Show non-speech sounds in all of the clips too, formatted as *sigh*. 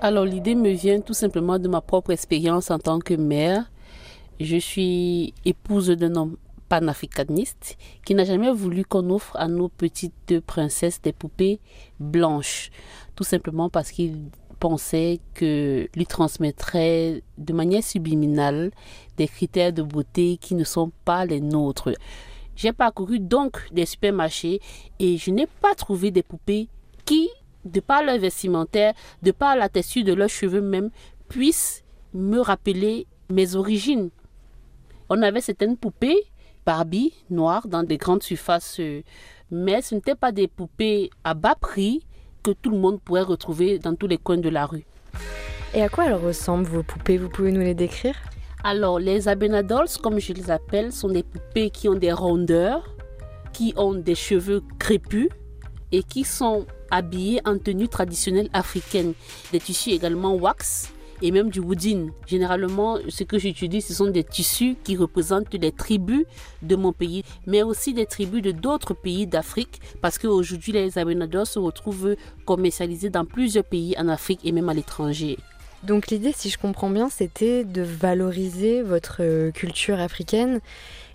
Alors l'idée me vient tout simplement de ma propre expérience en tant que mère. Je suis épouse d'un homme panafricaniste qui n'a jamais voulu qu'on offre à nos petites princesses des poupées blanches, tout simplement parce qu'il pensait que lui transmettrait de manière subliminale des critères de beauté qui ne sont pas les nôtres. J'ai parcouru donc des supermarchés et je n'ai pas trouvé des poupées qui, de par leur vestimentaire, de par la texture de leurs cheveux même, puissent me rappeler mes origines. On avait certaines poupées Barbie noires dans des grandes surfaces, mais ce n'étaient pas des poupées à bas prix que tout le monde pourrait retrouver dans tous les coins de la rue. Et à quoi elles ressemblent vos poupées? Vous pouvez nous les décrire? Alors, les Abenadols, comme je les appelle, sont des poupées qui ont des rondeurs, qui ont des cheveux crépus et qui sont habillées en tenue traditionnelle africaine. Des tissus également wax et même du woodin. Généralement, ce que j'utilise, ce sont des tissus qui représentent les tribus de mon pays, mais aussi des tribus de d'autres pays d'Afrique, parce qu'aujourd'hui, les abenadors se retrouvent commercialisés dans plusieurs pays en Afrique et même à l'étranger. Donc l'idée, si je comprends bien, c'était de valoriser votre culture africaine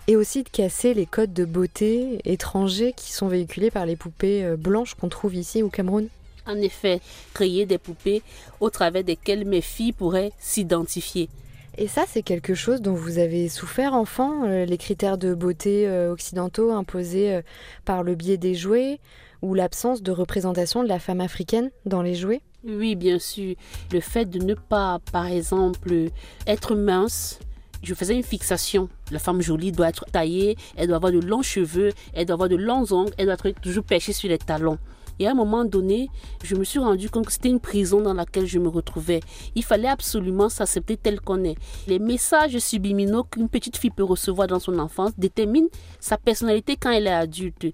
et aussi de casser les codes de beauté étrangers qui sont véhiculés par les poupées euh, blanches qu'on trouve ici au Cameroun en effet créer des poupées au travers desquelles mes filles pourraient s'identifier. Et ça, c'est quelque chose dont vous avez souffert enfant, euh, les critères de beauté euh, occidentaux imposés par le biais des jouets ou l'absence de représentation de la femme africaine dans les jouets Oui, bien sûr. Le fait de ne pas, par exemple, être mince, je faisais une fixation. La femme jolie doit être taillée, elle doit avoir de longs cheveux, elle doit avoir de longs ongles, elle doit être toujours perchée sur les talons. Et à un moment donné, je me suis rendu compte que c'était une prison dans laquelle je me retrouvais. Il fallait absolument s'accepter tel qu'on est. Les messages subliminaux qu'une petite fille peut recevoir dans son enfance déterminent sa personnalité quand elle est adulte.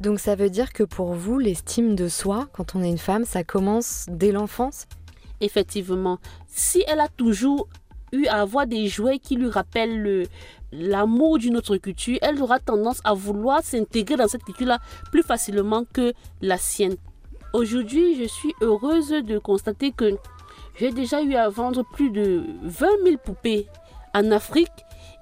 Donc ça veut dire que pour vous, l'estime de soi, quand on est une femme, ça commence dès l'enfance? Effectivement. Si elle a toujours eu à avoir des jouets qui lui rappellent le, l'amour d'une autre culture, elle aura tendance à vouloir s'intégrer dans cette culture-là plus facilement que la sienne. Aujourd'hui, je suis heureuse de constater que j'ai déjà eu à vendre plus de 20 000 poupées en Afrique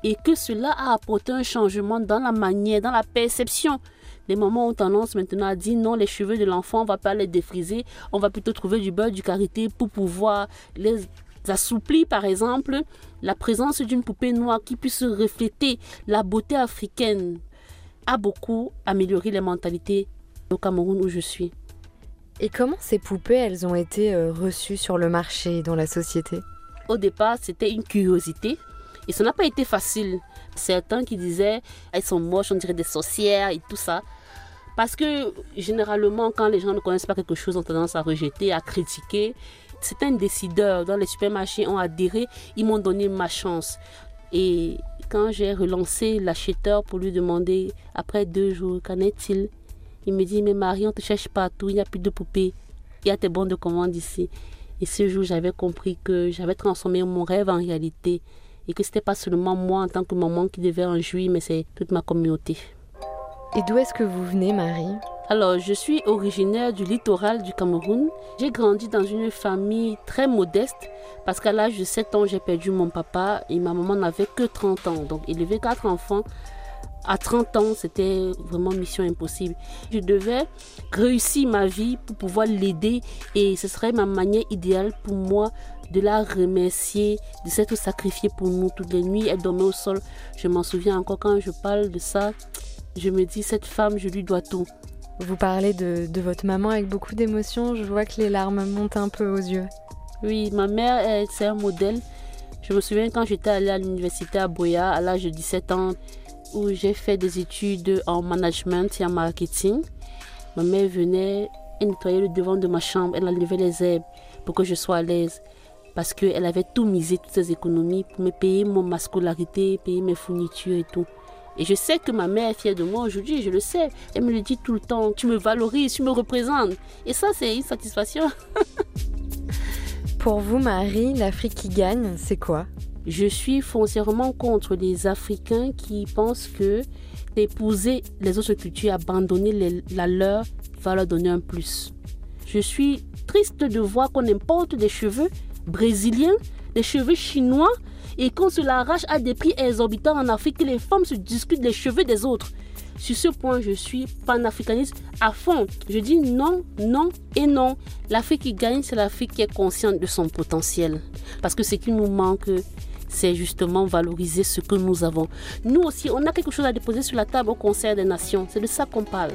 et que cela a apporté un changement dans la manière, dans la perception. Les mamans ont tendance maintenant à dire non, les cheveux de l'enfant, on va pas les défriser, on va plutôt trouver du beurre, du karité pour pouvoir les assouplit par exemple la présence d'une poupée noire qui puisse refléter la beauté africaine a beaucoup amélioré les mentalités au Cameroun où je suis. Et comment ces poupées, elles ont été euh, reçues sur le marché, dans la société? Au départ, c'était une curiosité et ça n'a pas été facile. Certains qui disaient elles sont moches, on dirait des sorcières et tout ça. Parce que généralement, quand les gens ne connaissent pas quelque chose, ont tendance à rejeter, à critiquer certains décideurs dans les supermarchés ont adhéré, ils m'ont donné ma chance. Et quand j'ai relancé l'acheteur pour lui demander, après deux jours, qu'en est-il? Il me dit, mais Marie, on te cherche partout, il n'y a plus de poupées, il y a tes bons de commande ici. Et ce jour, j'avais compris que j'avais transformé mon rêve en réalité et que ce n'était pas seulement moi en tant que maman qui devait en jouir, mais c'est toute ma communauté. Et d'où est-ce que vous venez, Marie? Alors, je suis originaire du littoral du Cameroun. J'ai grandi dans une famille très modeste parce qu'à l'âge de 7 ans, j'ai perdu mon papa et ma maman n'avait que 30 ans. Donc, élever quatre enfants à 30 ans, c'était vraiment mission impossible. Je devais réussir ma vie pour pouvoir l'aider et ce serait ma manière idéale pour moi de la remercier, de s'être sacrifiée pour nous toutes les nuits. Elle dormait au sol. Je m'en souviens encore quand je parle de ça. Je me dis, cette femme, je lui dois tout. Vous parlez de, votre maman avec beaucoup d'émotion. Je vois que les larmes montent un peu aux yeux. Oui, ma mère, c'est un modèle. Je me souviens quand j'étais allée à l'université à Boya à l'âge de 17 ans, où j'ai fait des études en management et en marketing. Ma mère venait, elle nettoyait le devant de ma chambre, elle enlevait les herbes pour que je sois à l'aise. Parce qu'elle avait tout misé, toutes ses économies, pour me payer mon, ma scolarité, payer mes fournitures et tout. Et je sais que ma mère est fière de moi aujourd'hui, je le sais. Elle me le dit tout le temps, tu me valorises, tu me représentes. Et ça, c'est une satisfaction. *laughs* Pour vous, Marie, l'Afrique qui gagne, c'est quoi? Je suis foncièrement contre les Africains qui pensent que épouser les autres cultures, abandonner la leur, va leur donner un plus. Je suis triste de voir qu'on importe des cheveux brésiliens, des cheveux chinois, et qu'on se l'arrache à des prix exorbitants en Afrique, que les femmes se discutent des cheveux des autres. Sur ce point, je suis panafricaniste à fond. Je dis non, non et non. L'Afrique qui gagne, c'est l'Afrique qui est consciente de son potentiel. Parce que ce qui nous manque, c'est justement valoriser ce que nous avons. Nous aussi, on a quelque chose à déposer sur la table au Conseil des Nations. C'est de ça qu'on parle.